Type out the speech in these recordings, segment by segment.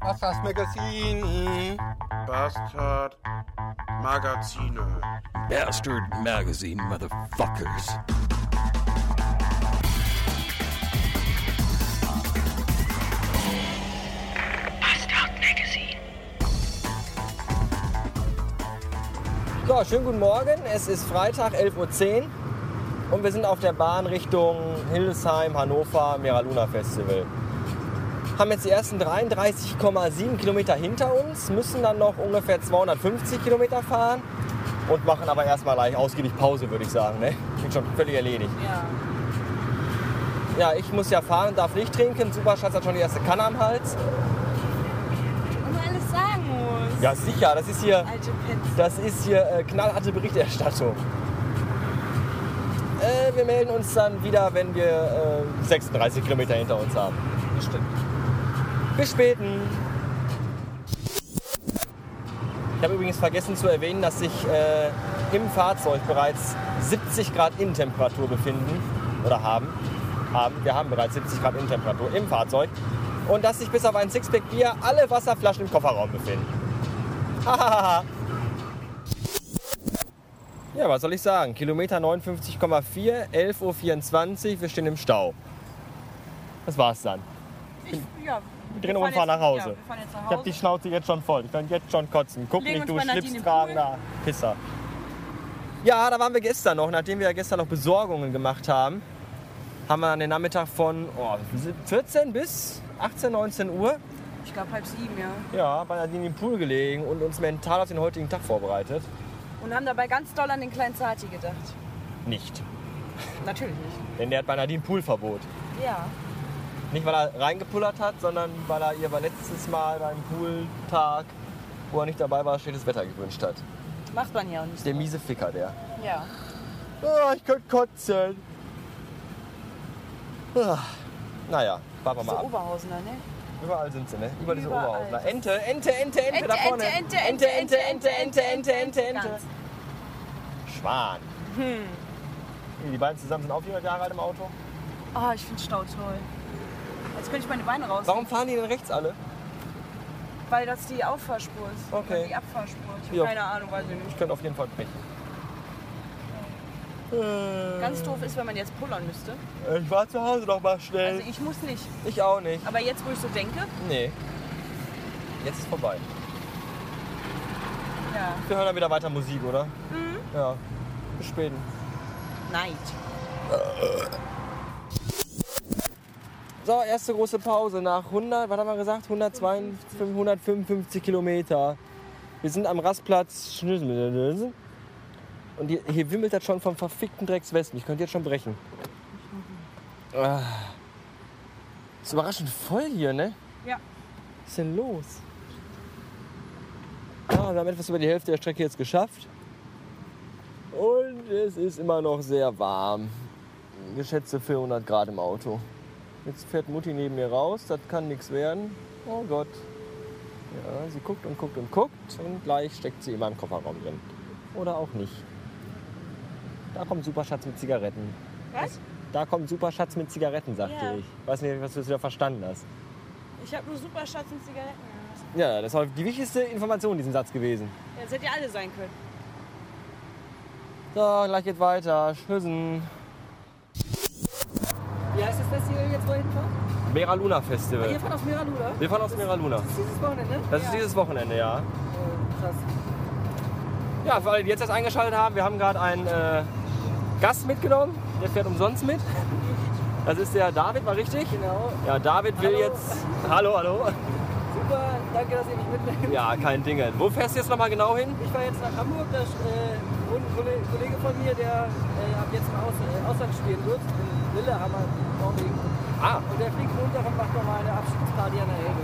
Bastard Magazine. Bastard Magazine. Bastard Magazine, Motherfuckers. Bastard Magazine. So, schönen guten Morgen. Es ist Freitag, 11.10 Uhr und wir sind auf der Bahn Richtung Hildesheim, Hannover, Meraluna Festival. Haben jetzt die ersten 33,7 Kilometer hinter uns, müssen dann noch ungefähr 250 Kilometer fahren und machen aber erstmal gleich ausgiebig Pause, würde ich sagen. Ne? Bin schon völlig erledigt. Ja. Ja, ich muss ja fahren, darf nicht trinken. Superschatz hat schon die erste Kanne am Hals. Und man alles sagen muss. Ja, sicher, das ist hier, das ist hier äh, knallharte Berichterstattung. Äh, wir melden uns dann wieder, wenn wir äh, 36 Kilometer hinter uns haben. Bestimmt. Bis späten. Ich habe übrigens vergessen zu erwähnen, dass sich äh, im Fahrzeug bereits 70 Grad Innentemperatur befinden oder haben. haben. Wir haben bereits 70 Grad Innentemperatur im Fahrzeug. Und dass sich bis auf ein Sixpack Bier alle Wasserflaschen im Kofferraum befinden. Hahaha. Ja, was soll ich sagen? Kilometer 59,4, 11.24 Uhr, wir stehen im Stau. Das war's dann. Ich, ja. Wir drehen um und fahren nach Hause. Ja, fahren Ich hab die Schnauze jetzt schon voll. Ich kann jetzt schon kotzen. Guck Legen nicht, du schlipstragender Pisser. Ja, da waren wir gestern noch. Nachdem wir ja gestern noch Besorgungen gemacht haben, haben wir an den Nachmittag von oh, 14 bis 18, 19 Uhr Ich glaube halb sieben, ja. ja, bei Nadine im Pool gelegen und uns mental auf den heutigen Tag vorbereitet. Und haben dabei ganz doll an den kleinen Zati gedacht. Nicht. Natürlich nicht. Denn der hat bei Nadine Poolverbot. Ja. Nicht, weil er reingepullert hat, sondern weil er ihr beim letztes Mal beim Pooltag, wo er nicht dabei war, schlechtes Wetter gewünscht hat. Macht man ja auch nicht. Der miese Ficker, der. Ja. Ah, ich könnte kotzen. Ah, naja, warten wir mal ab. Oberhausener, ne? Überall sind sie, ne? Über diese Oberausler. Ente, Ente, Ente, Ente, da vorne. Ente, Ente, Ente, Ente, Ente, Ente, Ente, Ente. Schwan. Hm. Die beiden zusammen sind auch 400 Jahre alt im Auto. Ah, ich finde Stau toll. Jetzt könnte ich meine Beine raus. Warum fahren die denn rechts alle? Weil das die Auffahrspur ist. Okay. Die Abfahrspur. Ich habe keine Ahnung, weiß ich nicht. Ich könnte auf jeden Fall brechen. Ganz doof ist, wenn man jetzt pullern müsste. Ich war zu Hause noch mal schnell. Also ich muss nicht. ich auch nicht. Aber jetzt, wo ich so denke, Nee. Jetzt ist vorbei. ja. Wir hören dann wieder weiter Musik, oder? Mhm. Ja. Bis späten. Neid. So, erste große Pause nach 100, was haben wir gesagt? 152, 155 Kilometer. Wir sind am Rastplatz Schnüssel. Und hier, hier wimmelt das schon vom verfickten Dreckswesten. Ich könnte jetzt schon brechen. Ah. Ist überraschend voll hier, ne? Ja. Was ist denn los? Ah, wir haben etwas über die Hälfte der Strecke jetzt geschafft. Und es ist immer noch sehr warm. Geschätzte 400 Grad im Auto. Jetzt fährt Mutti neben mir raus, das kann nichts werden. Oh Gott. Ja, sie guckt und guckt und guckt und gleich steckt sie in meinem Kofferraum drin. Oder auch nicht. Da kommt Superschatz mit Zigaretten. Was? Da kommt Superschatz mit Zigaretten, sagte Ja. ich. Weiß nicht, was du jetzt wieder verstanden hast. Ich habe nur Superschatz und Zigaretten. gehört. Ja, das war die wichtigste Information in diesem Satz gewesen. Ja, das hätte ja alle sein können. So, gleich geht weiter. Tschüssen. Wie heißt es das hier jetzt, wo ihr hinfahrt? Mera Luna Ihr Festival. fahrt aus Miraluna? Wir fahren aus Mera Luna. Das ist dieses Wochenende? Das ist dieses Wochenende, ja. Oh, krass. Ja, für alle, die jetzt erst eingeschaltet haben, wir haben gerade einen äh, Gast mitgenommen. Der fährt umsonst mit. Das ist der David, war richtig? Genau. Ja, David will Hallo. jetzt. Hallo, hallo. Super, danke, dass ihr mich mitnehmt. Ja, kein Ding. Wo fährst du jetzt nochmal genau hin? Ich fahre jetzt nach Hamburg. Da äh, wohnt ein Kollege, von mir, der äh, ab jetzt im Aus, äh, Ausland spielen wird. In Lillehammer, Norwegen. Ah, Und der fliegt runter und macht nochmal eine Abschiedsparty an der Elbe.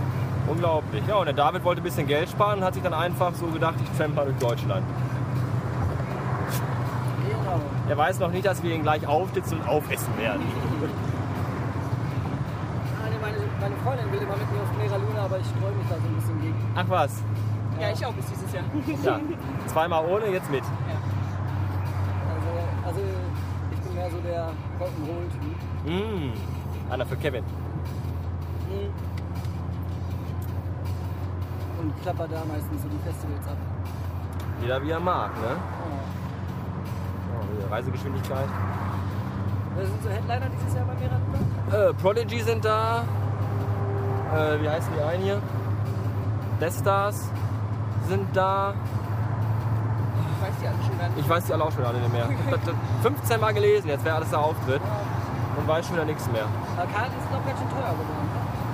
unglaublich. Ja, und der David wollte ein bisschen Geld sparen und hat sich dann einfach so gedacht, ich tramp mal durch Deutschland. Er weiß noch nicht, dass wir ihn gleich aufsitzen und aufessen werden. Ah, meine, meine Freundin will immer mit mir auf Miraluna, aber ich streue mich da so ein bisschen gegen. Ach was. Ja, ich auch bis dieses Jahr. Ja. Zweimal ohne, jetzt mit. Also, also ich bin mehr so der Rock'n'Roll-Typ. Mmh. Einer für Kevin. Und klapper da meistens so die Festivals ab. Jeder wie er mag, ne? Ja. Oh, Reisegeschwindigkeit. Wer sind so Headliner dieses Jahr bei mir dran? Äh, Prodigy sind da. Äh, wie heißen die einen hier? Death Stars sind da. Ich weiß die alle schon gar nicht. Ich weiß die alle auch schon alle nicht mehr. Ich hab das 15 Mal gelesen, jetzt wäre alles der Auftritt. Und weiß schon wieder nichts mehr. Aber Karten ist noch ganz schön teuer geworden.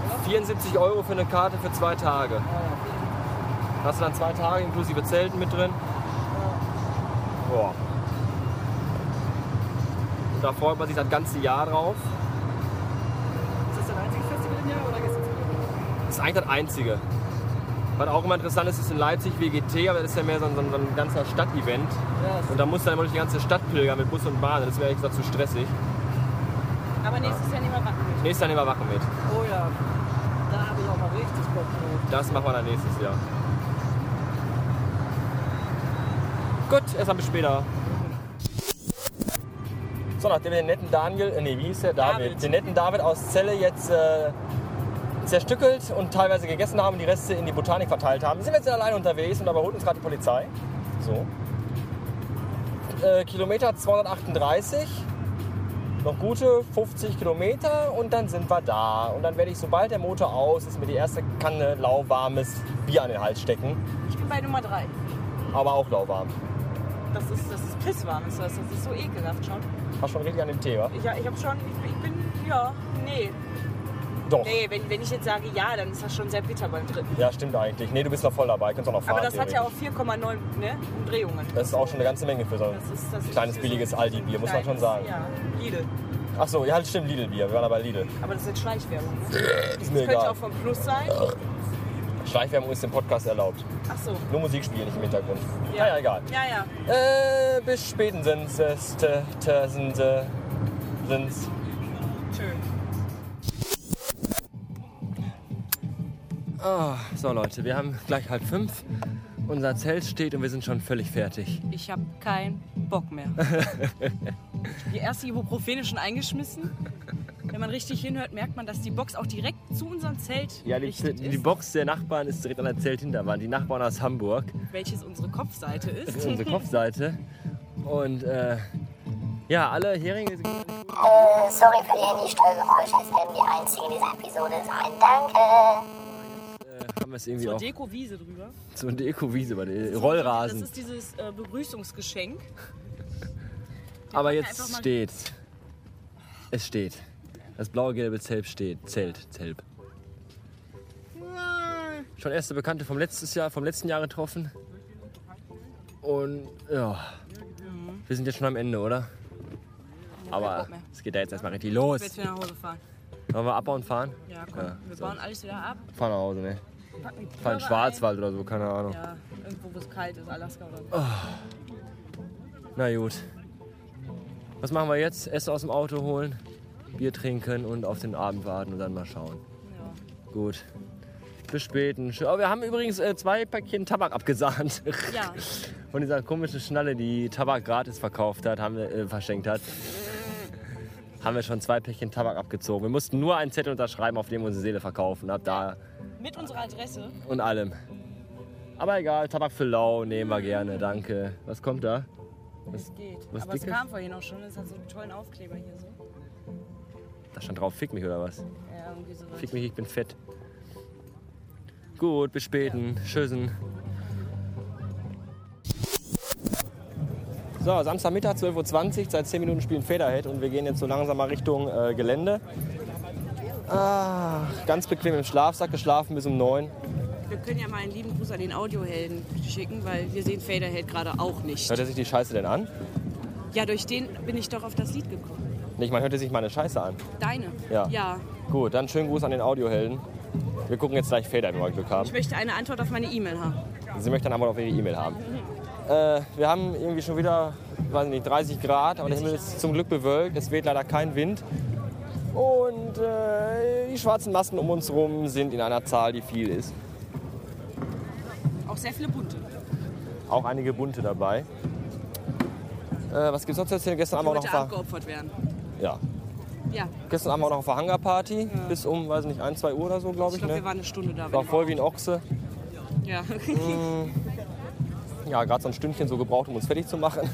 ne? Oder? 74 Euro für eine Karte für zwei Tage. Ja, ja. Hast du dann zwei Tage inklusive Zelten mit drin? Boah. Da freut man sich das ganze Jahr drauf. Ist das dein einziges Festival im Jahr oder gehst du zu Das ist eigentlich das Einzige. Was auch immer interessant ist, ist in Leipzig WGT, aber das ist ja mehr so ein, so ein, ganzer Stadtevent. Ja, Und da muss dann immer durch die ganze Stadt pilgern mit Bus und Bahn. Das wäre ehrlich gesagt zu stressig. Aber nächstes Jahr nehmen wir Wacken mit. Nächstes Jahr nehmen wir Wachen mit. oh ja. Da habe ich auch mal richtig Bock drauf. Das machen wir dann nächstes Jahr. Gut, erstmal bis später. So, nachdem wir den netten Daniel, äh, nee, wie hieß der? David. David. Den netten David aus Celle jetzt äh, zerstückelt und teilweise gegessen haben und die Reste in die Botanik verteilt haben, sind wir jetzt alleine unterwegs und da überholt uns gerade die Polizei. So. Äh, Kilometer 238. Noch gute 50 Kilometer und dann sind wir da. Und dann werde ich, sobald der Motor aus ist, mir die erste Kanne lauwarmes Bier an den Hals stecken. Ich bin bei Nummer 3. Aber auch lauwarm. Das ist, das ist pisswarm, ist das. Das ist so ekelhaft schon. War schon richtig an dem Thema. Ich, ich habe schon, ich, ich bin, ja, nee. Doch. Nee, wenn, wenn ich jetzt sage ja, dann ist das schon sehr bitter beim dritten. Ja, stimmt eigentlich. Nee, du bist noch voll dabei. Kannst auch noch fahren. Aber das hat ja auch theoretisch. 4,9 ne, Umdrehungen. Das ist auch schon eine ganze Menge für so ein Das ist, das kleines, billiges so- Aldi-Bier, muss man schon sagen. Ja, Lidl. Ach so, ja, halt stimmt, Lidl-Bier. Wir waren aber Lidl. Aber das ist jetzt Schleichwerbung. Ne? Ist mir Könnte egal. auch vom Plus sein. Schleichwerbung ist im Podcast erlaubt. Ach so. Nur Musik spielen, nicht im Hintergrund. Ja, ja, egal. Ja, ja. Äh, bis te, sind, sind's. Schön. Ah, so Leute, wir haben gleich halb fünf. Unser Zelt steht und wir sind schon völlig fertig. Ich habe keinen Bock mehr. die erste Ibuprofen schon eingeschmissen. Wenn man richtig hinhört, merkt man, dass die Box auch direkt zu unserem Zelt Ja, die, die, die ist. Box der Nachbarn ist direkt an der Zelthinterwand. Die Nachbarn aus Hamburg. welches unsere Kopfseite Das ist. ist unsere Kopfseite. Und äh, ja, alle Heringe sind Äh, sorry für die Handy-Steuergeräusche. Es werden die einzigen in dieser Episode sein. Danke. äh, haben wir es irgendwie Zur Deko-Wiese drüber. zur Deko-Wiese, bei den Das Rollrasen. ist dieses äh, Begrüßungsgeschenk. Aber wir jetzt mal- steht. Es steht. Das blau-gelbe Zelt steht. Zelt, Zelt. Schon erste Bekannte vom letztes Jahr, vom letzten Jahr getroffen. Und ja, wir sind jetzt schon am Ende, oder? Aber es geht da jetzt erstmal richtig Ich los. jetzt wieder nach Hause fahren. Wollen wir abbauen und fahren? Ja, komm. Ja, wir so. bauen alles wieder ab. Fahren nach Hause, ne? Fahren Schwarzwald oder so, keine Ahnung. Ein. Ja, irgendwo, wo es kalt ist. Alaska oder so. Na gut. Was machen wir jetzt? Essen aus dem Auto holen, Bier trinken und auf den Abend warten und dann mal schauen. Ja. Gut. Bis späten. Oh, wir haben übrigens äh, zwei Päckchen Tabak abgesahnt. Ja. Von dieser komischen Schnalle, die Tabak gratis verkauft hat, haben wir, äh, verschenkt hat. haben wir schon zwei Päckchen Tabak abgezogen. Wir mussten nur einen Zettel unterschreiben, auf dem wir unsere Seele verkaufen. Ab da Mit unserer Adresse. und allem. Aber egal, Tabak für lau nehmen wir gerne, danke. Was kommt da? Es geht. was Aber es Dickes? kam vorhin auch schon. Es hat so einen tollen Aufkleber hier so. Da stand drauf, fick mich oder was? Ja, irgendwie sowas. Fick mich, ich bin fett. Gut, bis späten. Tschüssen. So, Samstagmittag, 12.20 Uhr. Seit 10 Minuten spielen Federhead und wir gehen jetzt so langsam mal Richtung äh, Gelände. Ah, ganz bequem im Schlafsack geschlafen bis um 9. Wir können ja mal einen lieben Gruß an den Audiohelden schicken, weil wir sehen Faderhead gerade auch nicht. Hört er sich die Scheiße denn an? Ja, durch den bin ich doch auf das Lied gekommen. Nicht, man hört er sich meine Scheiße an. Deine? Ja. Ja. Gut, dann schönen Gruß an den Audiohelden. Wir gucken jetzt gleich Feder, wenn wir Glück haben. Ich möchte eine Antwort auf meine E-Mail haben. Sie möchte eine Antwort auf Ihre E-Mail haben. Äh, wir haben irgendwie schon wieder, weiß nicht, 30 Grad, aber der Himmel ist zum Glück bewölkt. Es weht leider kein Wind. Und äh, die schwarzen Masken um uns herum sind in einer Zahl, die viel ist. Auch sehr viele bunte. Auch einige bunte dabei. Äh, was gibt's noch zu erzählen? Gestern wir heute noch Abend ver geopfert werden. Ja. Ja. Gestern Abend war noch auf der Hangarparty bis um, weiß nicht, 1, 2 Uhr oder so, glaube Ich ich. glaube, wir ne? waren eine Stunde da. War voll wie ein. Ochse. Ja. Ja, gerade so ein Stündchen so gebraucht, um uns fertig zu machen.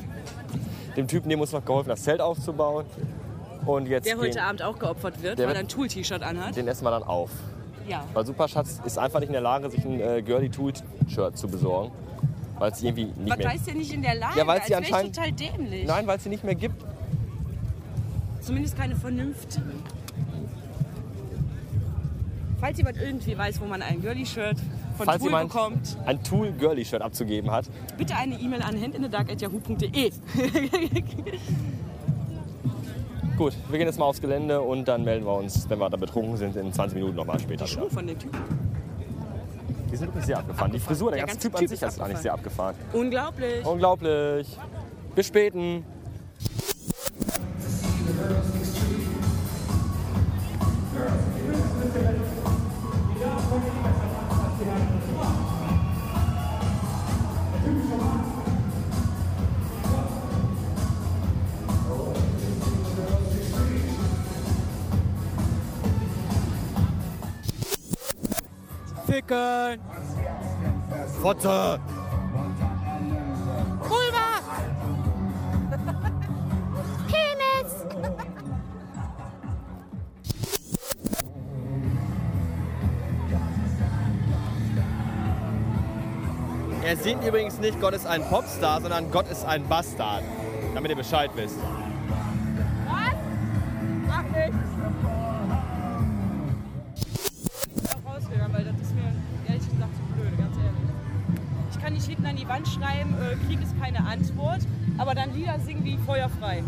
Dem Typen, dem uns noch geholfen, das Zelt aufzubauen. Und jetzt Der heute den, Abend auch geopfert wird, weil er ein Tool-T-Shirt anhat. den essen wir dann auf. Ja. Weil Superschatz ist einfach nicht in der Lage, sich ein äh, Girly Tool-Shirt zu besorgen. Weil es irgendwie nicht Was mehr... heißt ja nicht in der Lage? Ja, weil sie anscheinend- total dämlich. Nein, weil es sie nicht mehr gibt. Zumindest keine vernünftigen. Falls jemand irgendwie weiß, wo man ein Girly-Shirt von Falls Tool jemand bekommt, ein Tool-Girly-Shirt abzugeben hat, bitte eine E-Mail an handinthedark.yahoo.de. Gut, wir gehen jetzt mal aufs Gelände und dann melden wir uns, wenn wir da betrunken sind, in 20 Minuten nochmal später. Schuhe von den Typen. Die sind wirklich sehr abgefahren. Die Abgefahren. Frisur, der, Der ganze ganze Typ an Typ sich ist ist eigentlich sehr abgefahren. Unglaublich. Unglaublich. Bis späten. Ficken. Fotze! Er singt übrigens nicht Gott ist ein Popstar, sondern Gott ist ein Bastard. Damit ihr Bescheid wisst. Lieder singen wie Feuerfrei.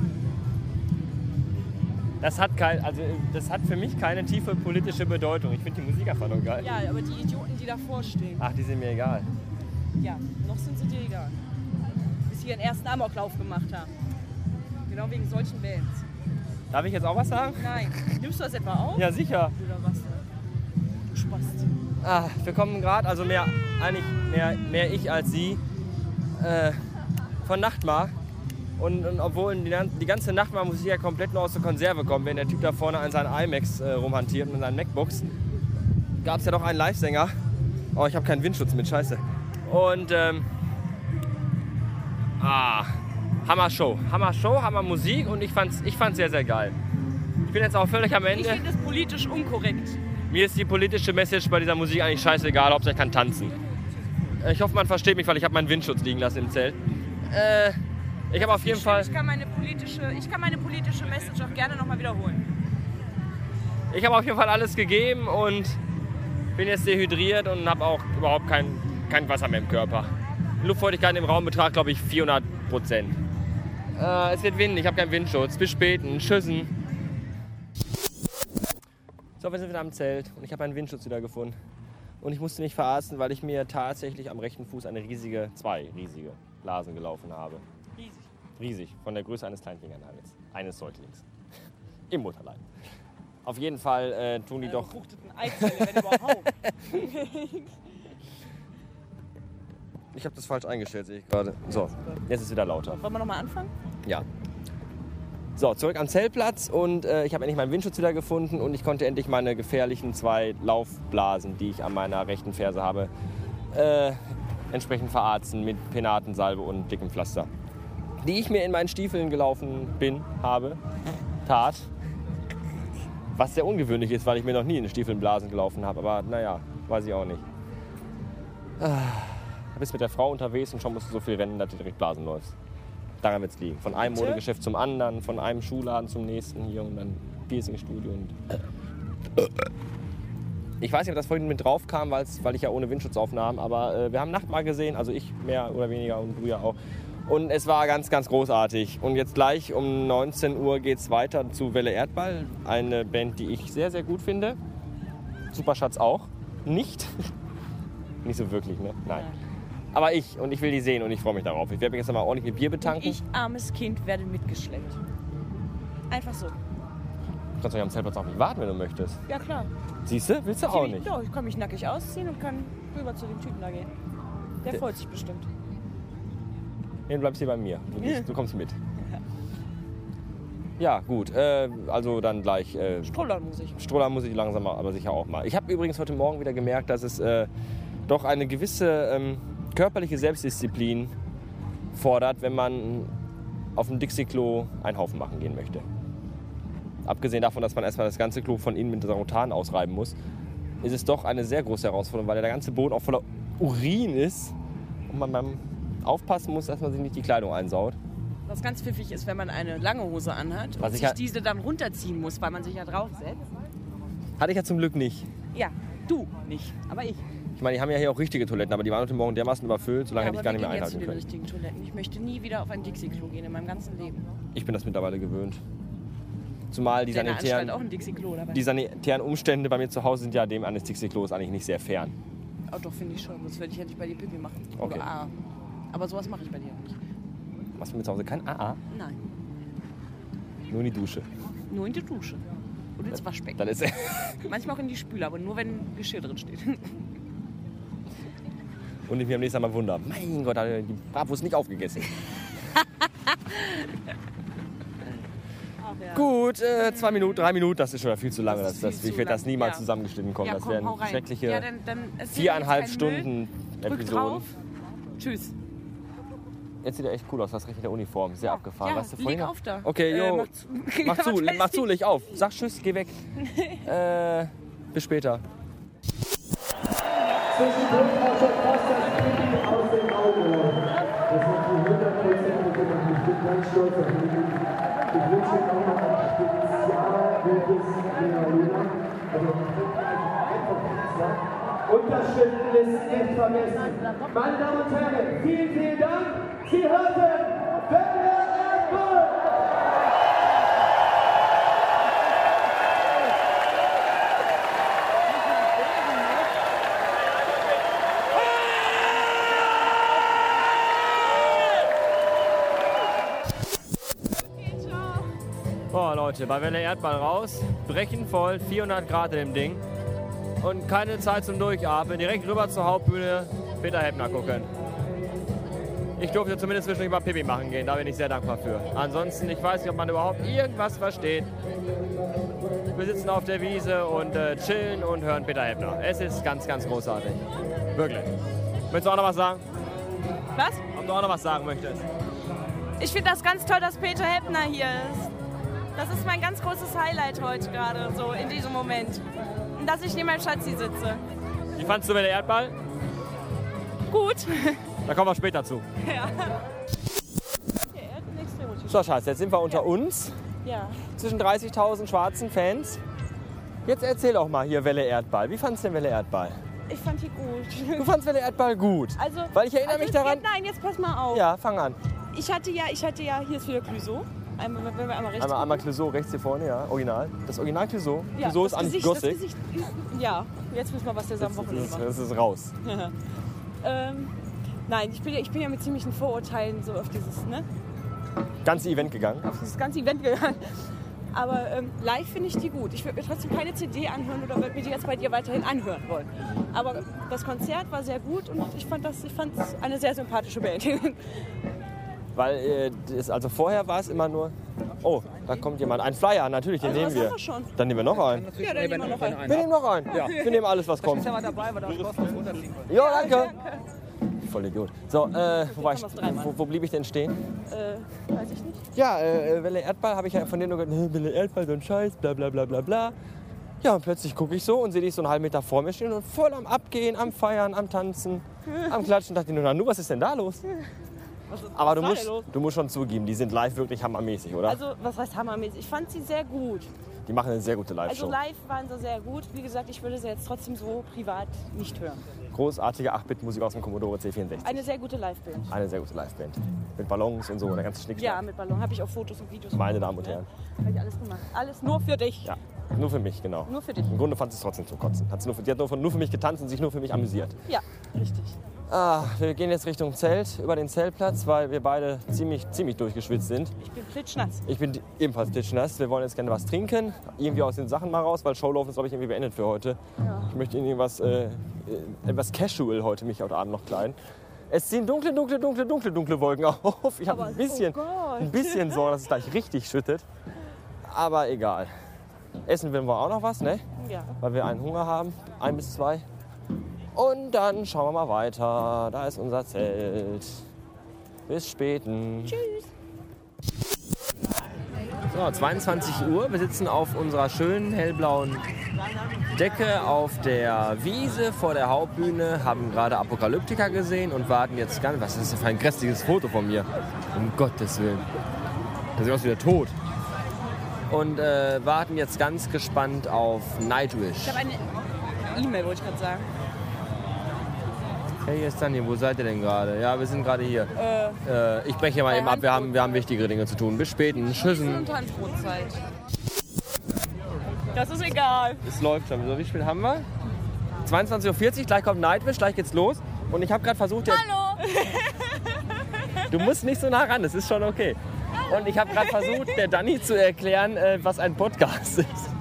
Das hat, kein, also, das hat für mich keine tiefe politische Bedeutung. Ich finde die Musik einfach nur geil. Ja, aber die Idioten, die davor stehen, Ach, die sind mir egal. ja, noch sind sie dir egal. Bis sie ihren ersten Amoklauf gemacht haben. Genau wegen solchen Bands. Darf ich jetzt auch was sagen? Nein. Nimmst du das etwa auf? Ja, sicher. Oder was? Du Spast. Ah, wir kommen gerade, also mehr, eigentlich mehr, mehr ich als sie, äh, von Nachtmar. Und, und obwohl die, gan- die ganze Nachtmar-Musik ja komplett nur aus der Konserve kommt, wenn der Typ da vorne an seinen iMacs äh, rumhantiert und an seinen MacBooks, gab es ja doch einen Live-Sänger. Oh, ich habe keinen Windschutz mit, scheiße. Und, ähm, ah, Hammer Show. Hammer Show, Hammer Musik und ich fand's, ich fand's sehr, sehr geil. Ich bin jetzt auch völlig am Ich Ende. finde es politisch unkorrekt. Mir ist die politische Message bei dieser Musik eigentlich scheißegal, Hauptsache ich kann tanzen. Äh, Ich hoffe, man versteht mich, weil ich habe meinen Windschutz liegen lassen im Zelt. Äh, ich habe auf jeden Fall, Ich kann meine politische, ich kann meine politische Message auch gerne nochmal wiederholen. ich habe auf jeden Fall alles gegeben und bin jetzt dehydriert und habe auch überhaupt kein, kein Wasser mehr im Körper. Luftfeuchtigkeit im Raum betragt, glaube ich, 400 Prozent. Äh, es wird windig, ich habe keinen Windschutz. Bis späten. Tschüssen. So, wir sind wieder am Zelt und ich habe einen Windschutz wieder gefunden. Und ich musste mich verarzten, weil ich mir tatsächlich am rechten Fuß eine riesige, zwei riesige Blasen gelaufen habe. Riesig. Von der Größe eines Kleinfingernagels. Eines Säuglings. Im Mutterleib. Auf jeden Fall äh, tun die doch. Befruchteten Eizelle, wenn überhaupt. Ich habe das falsch eingestellt, sehe ich gerade. So, jetzt ist wieder lauter. Wollen wir nochmal anfangen? Ja. So, zurück am Zeltplatz und äh, ich habe endlich meinen Windschutz wieder gefunden und ich konnte endlich meine gefährlichen zwei Laufblasen, die ich an meiner rechten Ferse habe, äh, entsprechend verarzen mit Penatensalbe und dickem Pflaster. Die ich mir in meinen Stiefeln gelaufen bin, habe, tat. Was sehr ungewöhnlich ist, weil ich mir noch nie in den Stiefeln Blasen gelaufen habe. Aber naja, weiß ich auch nicht. Ah, du bist mit der Frau unterwegs und schon musst du so viel rennen, dass du direkt Blasen läufst. Daran wird es liegen. Von einem? Modegeschäft zum anderen, von einem Schuhladen zum nächsten hier und dann Piercingstudio. Und ich weiß nicht, ob das vorhin mit drauf kam, weil ich ja ohne Windschutz aufnahm, aber äh, wir haben Nachtmahl gesehen, also ich mehr oder weniger und du ja auch. Und es war ganz, ganz großartig. Und jetzt gleich um 19 Uhr geht es weiter zu Welle Erdball, eine Band, die ich sehr, sehr gut finde. Superschatz auch. Nicht. Nicht so wirklich, ne? Nein. Aber ich und ich will die sehen und ich freue mich darauf. Ich werde mich jetzt nochmal ordentlich mit Bier betanken. Ich, armes Kind, werde mitgeschleppt. Einfach so. Du kannst doch am Zeltplatz auf mich warten, wenn du möchtest. Ja, klar. Siehst du? Willst du auch nicht? Doch, ich kann mich nackig ausziehen und kann rüber zu dem Typen da gehen. Der- freut sich bestimmt. Nee, du bleibst hier bei mir. Du, gehst, du kommst mit. Ja, gut. Äh, also dann gleich äh, Strollern muss ich. Stroller muss ich langsam aber sicher auch mal. Ich habe übrigens heute Morgen wieder gemerkt, dass es äh, doch eine gewisse ähm, körperliche Selbstdisziplin fordert, wenn man auf dem Dixie-Klo einen Haufen machen gehen möchte. Abgesehen davon, dass man erstmal das ganze Klo von innen mit Sarotan ausreiben muss, ist es doch eine sehr große Herausforderung, weil der ganze Boden auch voller Urin ist und man beim Aufpassen muss, dass man sich nicht die Kleidung einsaut. Was ganz pfiffig ist, wenn man eine lange Hose anhat Was und ich sich diese dann runterziehen muss, weil man sich ja draufsetzt. Hatte ich ja zum Glück nicht. Ja, du nicht, aber ich. Ich meine, die haben ja hier auch richtige Toiletten, aber die waren heute Morgen dermaßen überfüllt, so lange ja, hätte ich gar nicht mehr jetzt zu einhalten den können. richtigen Toiletten. Ich möchte nie wieder auf ein Dixie-Klo gehen in meinem ganzen Leben. Ich bin das mittlerweile gewöhnt. Zumal die Deine Anstalt sanitären, auch ein Dixie-Klo dabei. die sanitären Umstände bei mir zu Hause sind ja dem eines Dixie-Klos eigentlich nicht sehr fern. Oh, doch, finde ich schon. Das würde ich ja nicht bei dir Pipi machen. Okay. Oder A. Aber sowas mache ich bei dir nicht. Was für mir zu Hause kein AA, Nein. nur in die Dusche. Nur in die Dusche. Und ins Waschbecken. Dann ist Manchmal auch in die Spüle, aber nur wenn Geschirr drin steht. und ich mir am nächsten Mal wundere, mein Gott, hat er die Bratwurst nicht aufgegessen. Gut, äh, zwei Minuten, drei Minuten, das ist schon viel zu lange. Das Das, ich werde das niemals ja. zusammengeschnitten kommen. ja, das komm, wären schreckliche ja, dann, dann keinen Stunden Episoden. Tschüss. Jetzt sieht er echt cool aus, das recht in der Uniform. Sehr abgefahren. ja, weißt du, leg auf da. Okay, Äh, jo. mach zu. mach zu, mach zu, ich? leg auf. Sag Tschüss, geh weg. äh, bis später. Also extra. Unterschriftenlisten nicht vergessen. Meine Damen und Herren, vielen, vielen Dank. Sie hörten Welle Erdbeer. Oh Leute, bei Welle Erdball raus, brechen voll, 400 Grad in dem Ding. Und keine Zeit zum Durchatmen, direkt rüber zur Hauptbühne, Peter Heppner gucken. Ich durfte zumindest zwischendurch mal Pipi machen gehen, da bin ich sehr dankbar für. Ansonsten, ich weiß nicht, ob man überhaupt irgendwas versteht. Wir sitzen auf der Wiese und äh, chillen und hören Peter Heppner. Es ist ganz, ganz großartig. Wirklich. Möchtest du auch noch was sagen? Was? Ob du auch noch was sagen möchtest? Ich finde das ganz toll, dass Peter Heppner hier ist. Das ist mein ganz großes Highlight heute gerade, so in diesem Moment. Und dass ich neben meinem Schatzi sitze. Wie fandst du Welle Erdball? Gut. Da kommen wir später zu. So, Schatz, jetzt sind wir unter uns. Ja. zwischen 30.000 schwarzen Fans. Jetzt erzähl doch mal hier Welle Erdball. Wie fandest du denn Welle Erdball? Ich fand die gut. Du fandst Welle Erdball gut. Also, Weil ich erinnere also mich daran. Geht, nein, jetzt pass mal auf. Ja, fang an. Ich hatte ja, ich hatte ja, hier ist wieder Clouseau. Einmal, wenn wir einmal rechts Einmal, einmal. Clouseau rechts hier vorne, ja. Original. Das Original Clouseau. Ja, Clouseau ist eigentlich Gesicht, das Gothic. Gesicht, Ja, jetzt wissen wir, was der am Das Wochenende ist, macht. das ist raus. Ähm, nein, ich bin, ja, ich bin ja mit ziemlichen Vorurteilen so auf dieses, ne, Ganze Event gegangen. auf dieses ganze Event gegangen. Aber ähm, live finde ich die gut. Ich würde mir trotzdem keine CD anhören oder würde mir die jetzt bei dir weiterhin anhören wollen. Aber das Konzert war sehr gut und ich fand das, ich fand es eine sehr sympathische Band. Weil, äh, das, also vorher war es immer nur. Oh, da kommt jemand. Ein Flyer, natürlich, den Also, nehmen wir. schon? Dann nehmen wir noch einen. ja, dann nehmen wir noch einen. Wir nehmen noch einen. Wir nehmen alles, was kommt. Ja, danke. Voll Idiot. So, äh, wo, ich, wo, wo blieb ich denn stehen? Äh, weiß ich nicht. Ja, äh, Welle Erdball habe ich ja von denen nur gehört, "Nee, Welle Erdball, so ein Scheiß, bla bla bla bla bla. Ja, und plötzlich gucke ich so und sehe dich so einen halben Meter vor mir stehen und voll am Abgehen, am Feiern, am Tanzen, am Klatschen. Dachte ich nur, na, nu, was ist denn da los? Aber du war musst, denn los? du musst schon zugeben, die sind live wirklich hammermäßig, oder? Also, was heißt hammermäßig? Ich fand sie sehr gut. die machen eine sehr gute Also Live-Show. live waren sie sehr gut. Wie gesagt, ich würde sie jetzt trotzdem so privat nicht hören. Großartige 8-Bit-Musik aus dem Commodore C64. Eine sehr gute Liveband. Eine sehr gute Live-Band. Mit Ballons und so, der ganze Schnickschnack. Ja, mit Ballon habe ich auch Fotos und Videos. Meine Damen und Herren. Habe ich alles gemacht. Alles nur für dich. Ja, nur für mich, genau. Nur für dich. Im Grunde fand sie es trotzdem zum Kotzen. Hat sie, nur für, die hat nur, für- nur für mich getanzt und sich nur für mich amüsiert. Ja, richtig. Ah, wir gehen jetzt Richtung Zelt, über den Zeltplatz, weil wir beide ziemlich, ziemlich durchgeschwitzt sind. Ich bin klitschnass. Ich bin ebenfalls klitschnass. Wir wollen jetzt gerne was trinken, irgendwie aus den Sachen mal raus, weil Showlaufen ist, glaube ich, irgendwie beendet für heute. Ich möchte irgendwie was, äh, äh, etwas casual heute mich heute Abend noch kleiden. Es ziehen dunkle, dunkle, dunkle, dunkle, dunkle Wolken auf. Ich habe ein bisschen, oh ein bisschen Sorge, dass es gleich richtig schüttet. Aber egal. Essen will wir auch noch was, ne? Ja. Weil wir einen Hunger haben. Ein bis zwei. Und dann schauen wir mal weiter. Da ist unser Zelt. Bis späten. Tschüss. So, 22 Uhr. Wir sitzen auf unserer schönen hellblauen Decke auf der Wiese vor der Hauptbühne, haben gerade Apokalyptiker gesehen und warten jetzt ganz. Was ist das für ein grässliches Foto von mir? Um Gottes Willen. Das sieht aus wie der Tod. Und äh, warten jetzt ganz gespannt auf Nightwish. Ich habe eine E-Mail, wollte ich gerade sagen. Hey, hier ist Dani, wo seid ihr denn gerade? Ja, wir sind gerade hier. Äh, Äh, ich breche hier mal eben ab, wir haben, wir haben wichtigere Dinge zu tun. Bis späten. Tschüssen. Handbrotzeit. Das ist egal. Es läuft schon. So, wie spät haben wir? 22.40 Uhr, gleich kommt Nightwish, gleich geht's los. Und ich habe gerade versucht, Hallo! du musst nicht so nah ran, das ist schon okay. Und ich habe gerade versucht, der Dani zu erklären, äh, was ein Podcast ist.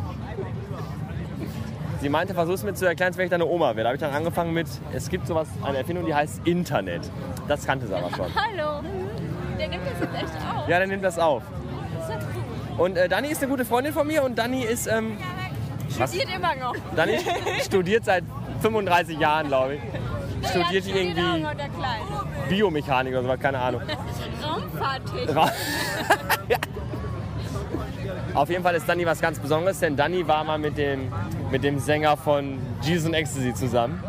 Sie meinte, versuch's mir zu erklären, als wenn ich deine Oma wäre. Da habe ich dann angefangen mit, es gibt sowas, eine Erfindung, die heißt Internet. Das kannte sie aber schon. Hallo. Der nimmt das jetzt echt auf. Ja, dann nimmt das auf. Das ist ja cool. Und äh, Dani ist eine gute Freundin von mir und Dani ist, ähm, was? Studiert immer noch. Dani studiert seit 35 Jahren, glaube ich. Studiert die ja, irgendwie der. Biomechanik oder sowas, keine Ahnung. Raumfahrttechnik. Ra- Ja. Auf jeden Fall ist Dani was ganz Besonderes, denn Dani war mal mit dem, mit dem Sänger von Jesus and Ecstasy zusammen.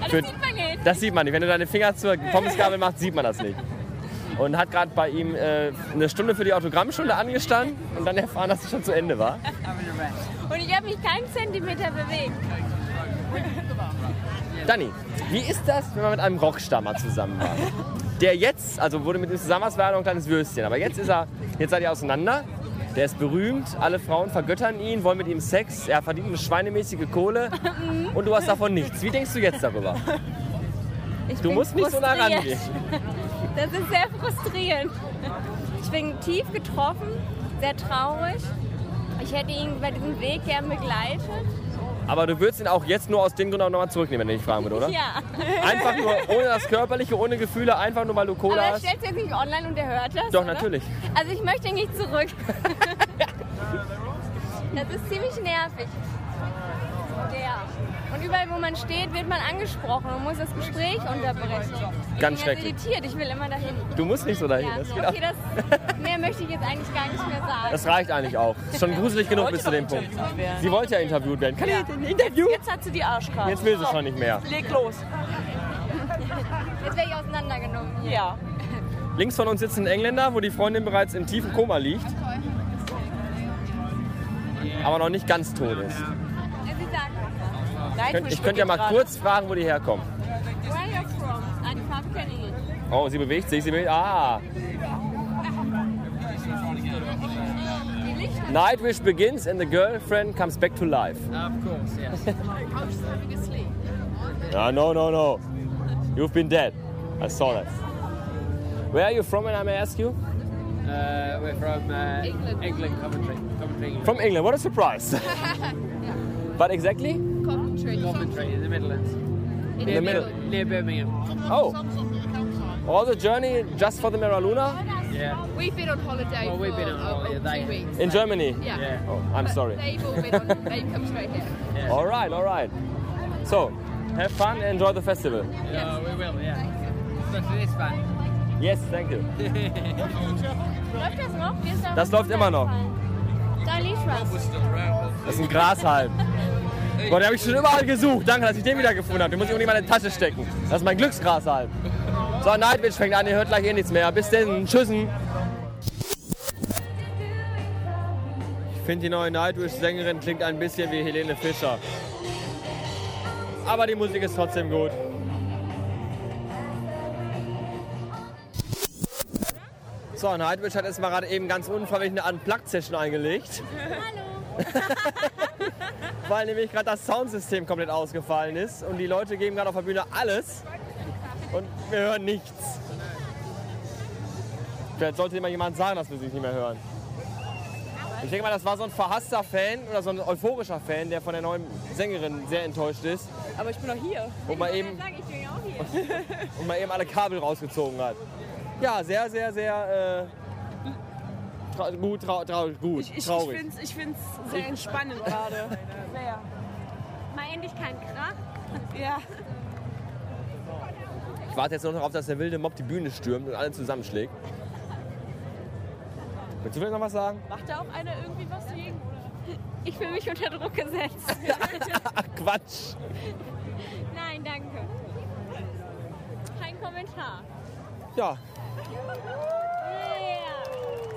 Das Für- sieht man nicht. Das sieht man nicht. Wenn du deine Finger zur Pommesgabel machst, sieht man das nicht. Und hat gerade bei ihm äh, eine Stunde für die Autogrammstunde angestanden und dann erfahren, dass es schon zu Ende war. Und ich habe mich keinen Zentimeter bewegt. Dani, wie ist das, wenn man mit einem Rockstar mal zusammen war? Der jetzt, also wurde mit ihm zusammen, war er noch ein kleines Würstchen, aber jetzt ist er, jetzt seid ihr auseinander. Der ist berühmt, alle Frauen vergöttern ihn, wollen mit ihm Sex, er verdient eine schweinemäßige Kohle und du hast davon nichts. Wie denkst du jetzt darüber? Ich Du musst nicht so nah rangehen. Das ist sehr frustrierend. Ich bin tief getroffen, sehr traurig. Ich hätte ihn bei diesem Weg gern begleitet. Aber du würdest ihn auch jetzt nur aus dem Grund auch nochmal zurücknehmen, wenn ich fragen würde, oder? Ja. Einfach nur ohne das Körperliche, ohne Gefühle, einfach nur weil du Aber er hast. stellt jetzt nicht online und er hört das. Doch, oder? natürlich. Also ich möchte nicht zurück. das ist ziemlich nervig. Ja. Und überall, wo man steht, wird man angesprochen und muss das Gespräch unterbrechen. Ich Ganz bin schrecklich. irritiert, ich will immer dahin. Du musst nicht so dahin. Ja, Das geht auch. okay, das, mehr möchte ich jetzt eigentlich gar nicht mehr sagen. Das reicht eigentlich auch. Ist schon gruselig genug bis zu dem Punkt. Sie wollte ja interviewt werden. Kann Ja. ich ein Interview? Jetzt hat sie die Arschkarte. Jetzt will sie schon nicht mehr. Leg los. Jetzt werde ich auseinandergenommen. hier. Ja. Links von uns sitzt ein Engländer, wo die Freundin bereits im tiefen Koma liegt. Aber noch nicht ganz tot ist. Ich könnte ja mal kurz fragen, wo die herkommen. where are you from? Ah. Oh, sie bewegt sich, sie bewegt. Ah! Nightwish begins and the girlfriend comes back to life. Of course, yes. No, no, no, no. You've been dead. I saw that. Where are you from, when I may ask you? Uh, we're from uh, England. England, Coventry. Coventry, England. From England. What a surprise. but exactly? Coventry. Coventry in the Midlands. In the middle. Near Birmingham. Oh. All the journey just for the Mera Luna? Yeah. We've been on holiday Well, we've been on uh, holiday, they- two weeks. In Germany? Yeah. Yeah. Oh, I'm But sorry. They've all been on, they've come straight here. yeah. All right, all right. So, have fun, and enjoy the festival. Yeah, we will, yeah. Especially this band. Yes, thank you. Läuft das noch? Mir ist da Das was läuft immer noch. runtergefallen. Da liegt was. Das ist ein Grashalm. Boah, den habe ich schon überall gesucht. Danke, dass ich den wieder gefunden habe. Den muss ich unbedingt in meine Tasche stecken. Das ist mein Glücksgrashalm. So, Nightwish fängt an, ihr hört gleich eh nichts mehr. Bis denn, tschüssen. Ich finde die neue Nightwish-Sängerin klingt ein bisschen wie Helene Fischer. Aber die Musik ist trotzdem gut. So, Nightwish hat jetzt mal gerade eben ganz unfreiwillig eine Unplugged-Session eingelegt. weil nämlich gerade das Soundsystem komplett ausgefallen ist und die Leute geben gerade auf der Bühne alles und wir hören nichts. Vielleicht sollte mal jemand sagen, dass wir sich nicht mehr hören. Ich denke mal, das war so ein verhasster Fan oder so ein euphorischer Fan, der von der neuen Sängerin sehr enttäuscht ist Aber ich bin doch hier. und mal eben, Sag ich bin ja auch hier. und mal eben alle Kabel rausgezogen hat. Ja, sehr, sehr, sehr Tra gut, trau trau gut, Ich, ich, ich traurig. finde es ich find's sehr entspannend gerade. Sehr. Mal endlich kein Krach. Ja. Ich warte jetzt nur noch darauf, dass der wilde Mob die Bühne stürmt und alle zusammenschlägt. Willst du vielleicht noch was sagen? Macht da auch einer irgendwie was gegen? Ich fühle mich unter Druck gesetzt. Ach Quatsch. Nein, danke. Kein Kommentar. Ja.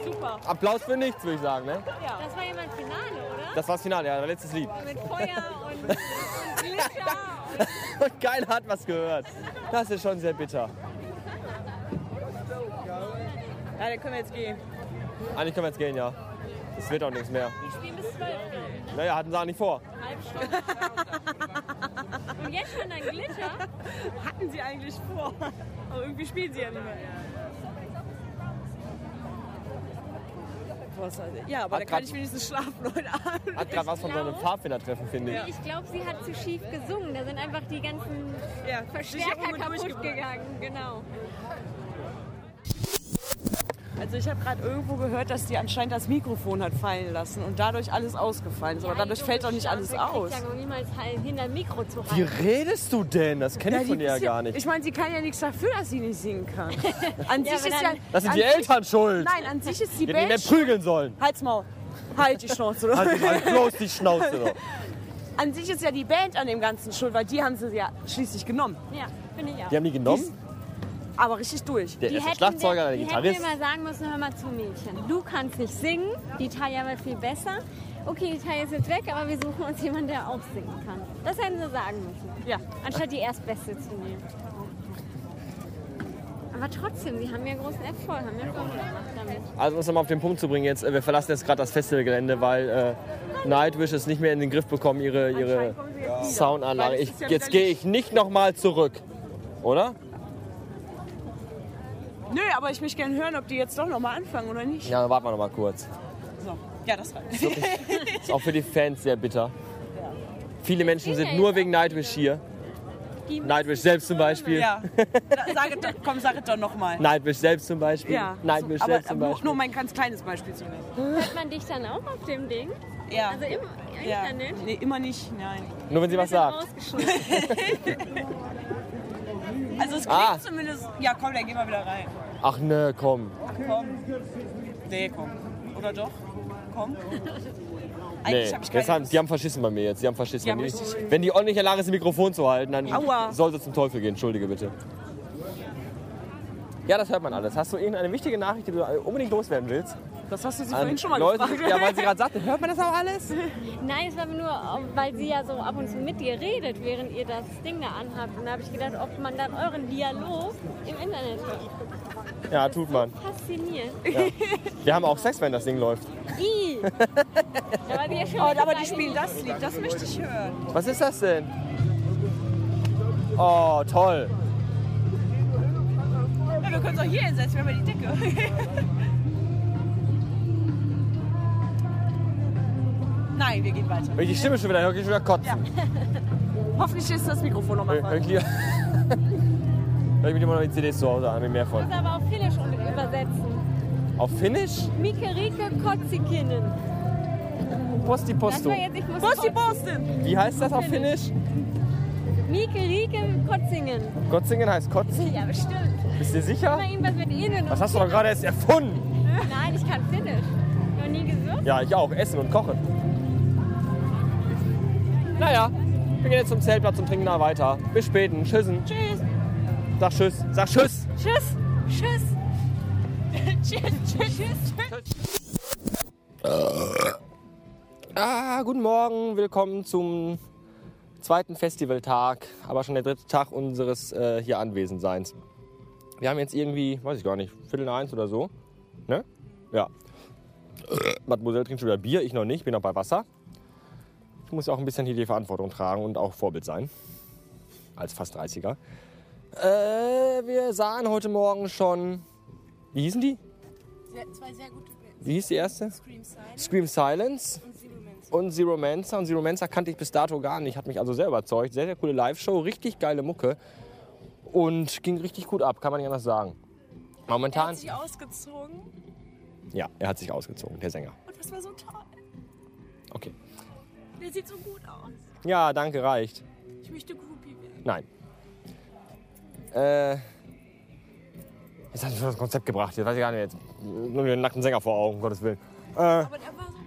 Super. Applaus für nichts, würde ich sagen. Ne? Ja. Das war ja mein Finale, oder? Das war das Finale, ja, das letztes Lied. Mit Feuer und, und Glitscher. Und keiner hat was gehört. Das ist schon sehr bitter. Ja, dann können wir jetzt gehen. Eigentlich können wir jetzt gehen, ja. Es wird auch nichts mehr. Wir spielen bis 12 Uhr. Naja, hatten sie auch nicht vor. Halbe Stunde. Und jetzt schon ein Glitscher? Hatten sie eigentlich vor. Aber irgendwie spielen sie ja nicht mehr. Was, also, ja, aber Hat da kann ich wenigstens schlafen heute Abend. Hat gerade was von so einem Pfadfindertreffen, finde ich. Ich glaube, sie hat zu schief gesungen. Da sind einfach die ganzen Ja, Verstärker kaputt gegangen. Genau. Also ich habe gerade irgendwo gehört, dass die anscheinend das Mikrofon hat fallen lassen und dadurch alles ausgefallen ist. Aber dadurch fällt doch nicht alles aus. Ich niemals halt hinter dem Mikro zu Wie halten. redest du denn? Das kenne ich die von dir ja ja- gar nicht. Ich meine, sie kann ja nichts dafür, dass sie nicht singen kann. An Ja, sich ist ja. Das sind an die sich- Eltern schuld. Nein, an sich ist die Die hätten Band. prügeln sollen. Halt's Maul. Halt die Schnauze. oder? Halt halt bloß die Schnauze doch. An sich ist ja die Band an dem Ganzen schuld, weil die haben sie ja schließlich genommen. Ja, finde ich auch. Die haben die genommen? Aber richtig durch. Der Die ist der Schlagzeuger, der die Gitarrist. hätten mir mal sagen müssen, hör mal zu Mädchen. Du kannst nicht singen, die Talia war viel besser. Okay, die Talia ist jetzt weg, aber wir suchen uns jemanden, der auch singen kann. Das hätten sie sagen müssen. Ja. Anstatt die Erstbeste zu nehmen. Aber trotzdem, sie haben ja großen Erfolg, haben ja Erfolg gemacht damit. Also um es nochmal auf den Punkt zu bringen jetzt, äh, wir verlassen jetzt gerade das Festivalgelände, weil äh, Nightwish es nicht mehr in den Griff bekommen, ihre, ihre Soundanlage. Ich, jetzt gehe ich nicht nochmal zurück. Oder? Nö, aber ich möchte gerne hören, ob die jetzt doch noch mal anfangen oder nicht. Ja, dann warten wir noch mal kurz. So. Ja, das reicht. Ist auch für die Fans sehr bitter. Viele Menschen sind nur wegen Nightwish hier. Die Nightwish selbst zum Beispiel. Ja. Da- Sag es doch, komm, sag es doch noch mal. Nightwish selbst zum Beispiel. Ja. Nightwish aber selbst zum nur, Beispiel. nur mein ganz kleines Beispiel zu nehmen. Hört man dich dann auch auf dem Ding? Ja. Also im ja. Internet? Nee, immer nicht, nein. Nur wenn sie was sagt. Also es klingt Ah. zumindest. Ja, komm, dann geh mal wieder rein. Ach ne, komm. Komm. Nee, komm. Oder doch? Komm. Nee, Eigentlich hab ich haben, die haben verschissen bei mir jetzt. Die haben verschissen. Die haben wenn, die, wenn die auch nicht in der Lage Mikrofon zu halten, dann Aua. soll sie zum Teufel gehen. Entschuldige bitte. Ja, das hört man alles. Hast du irgendeine wichtige Nachricht, die du unbedingt loswerden willst? Das hast du sie An vorhin schon mal Leute, gefragt. Ja, weil sie gerade sagte, hört man das auch alles? Nein, es war nur, weil sie ja so ab und zu mit dir redet, während ihr das Ding da anhabt. Und da habe ich gedacht, ob man dann euren Dialog im Internet hört. Ja, tut man. Faszinierend. Ja. Wir haben auch Sex, wenn das Ding läuft. I. Aber, die ja Oh, aber die spielen das Lied, das möchte ich hören. Was ist das denn? Oh, toll. Ja, wir können es auch hier hinsetzen, wir haben ja die Decke. Nein, wir gehen weiter. Wenn ich die Stimme schon wieder höre, kann ich schon wieder kotzen. Hoffentlich ist das Mikrofon nochmal ich lieber- hör ich mir immer noch die CDs zu Hause an, mehr Ich von. muss aber auf Finnisch übersetzen. Auf Finnisch? Mikerike Kotzikinen. Posti Das Posto. Posti. Boston! Wie heißt das auf Finnisch? Mikerike Kotzingen. Kotzingen heißt Kotzen. Ja, bestimmt. Bist du sicher? Irgendwas mit Ihnen. Das hast du doch gerade erst erfunden. Nein, ich kann Finnisch. Noch nie gesucht. Ja, ich auch. Essen und kochen. Naja, wir gehen jetzt zum Zeltplatz und trinken da weiter. Bis späten. Tschüssen. Tschüss. Sag Tschüss. Sag Tschüss. Tschüss. Tschüss. tschüss. Tschüss. Tschüss. Ah, guten Morgen. Willkommen zum zweiten Festivaltag, aber schon der dritte Tag unseres äh, hier Anwesendseins. Wir haben jetzt irgendwie, weiß ich gar nicht, Viertel nach eins oder so. Ne? Ja. Mademoiselle trinkt schon wieder Bier, ich noch nicht, bin noch bei Wasser. Ich muss auch ein bisschen hier die Verantwortung tragen und auch Vorbild sein. Als fast 30er. Äh, wir sahen heute Morgen schon. Wie hießen die? Zwei sehr gute Bands. Wie hieß die erste? Scream Silence Scream Silence und Zero Man's. und Zero Mancer. Und Zero Mancer kannte ich bis dato gar nicht. Hat mich also sehr überzeugt. Sehr, sehr coole Live-Show. Richtig geile Mucke. Und ging richtig gut ab, kann man nicht anders sagen. Er Momentan. hat sich ausgezogen. Ja, er hat sich ausgezogen, der Sänger. Und das war so toll. Okay. Der sieht so gut aus. Ja, danke, reicht. Ich möchte Groupie werden. Nein. Äh. Jetzt hat mich das Konzept gebracht. Jetzt weiß ich gar nicht. Jetzt nur den nackten Sänger vor Augen, um Gottes Willen. Äh, Aber der war so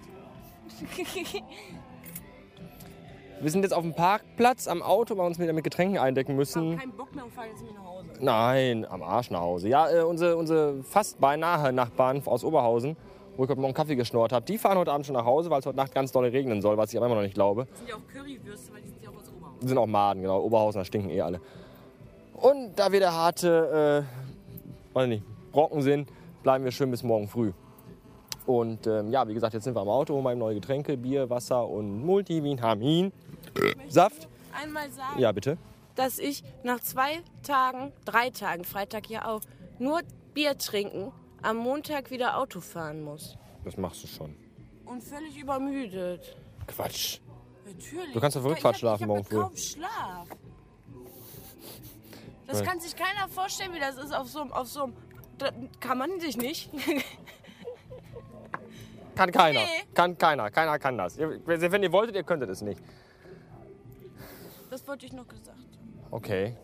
wir sind jetzt auf dem Parkplatz am Auto, weil wir uns wieder mit Getränken eindecken Ich habe müssen. keinen Bock mehr und fahre jetzt nicht nach Hause. Nein, am Arsch nach Hause. Ja, äh, unsere, unsere fast beinahe Nachbarn aus Oberhausen, wo ich heute Morgen Kaffee geschnort habe, die fahren heute Abend schon nach Hause, weil es heute Nacht ganz doll regnen soll, was ich aber immer noch nicht glaube. Das sind ja auch Currywürste, weil die sind ja auch aus Oberhausen. Die sind auch Maden, genau. Oberhausener stinken eh alle. Und da wir der harte, äh, weiß nicht, Brocken sind, bleiben wir schön bis morgen früh. Und ähm, ja, wie gesagt, jetzt sind wir am Auto, holen eben neue Getränke, Bier, Wasser und Multivitamin. Saft? Einmal sagen, Ja, bitte. dass ich nach zwei Tagen, drei Tagen, Freitag ja auch, nur Bier trinken, am Montag wieder Auto fahren muss. Das machst du schon. Und völlig übermüdet. Quatsch. Natürlich. Du kannst auf Ich- Rückfahrt ich schlafen morgen ich früh. hab kaum Schlaf. Das kann sich keiner vorstellen, wie das ist auf so einem. Auf so einem kann man sich nicht. Kann keiner. Nee. Kann keiner. Keiner kann das. Wenn ihr wolltet, ihr könntet es nicht. Das wollte ich noch gesagt. Okay.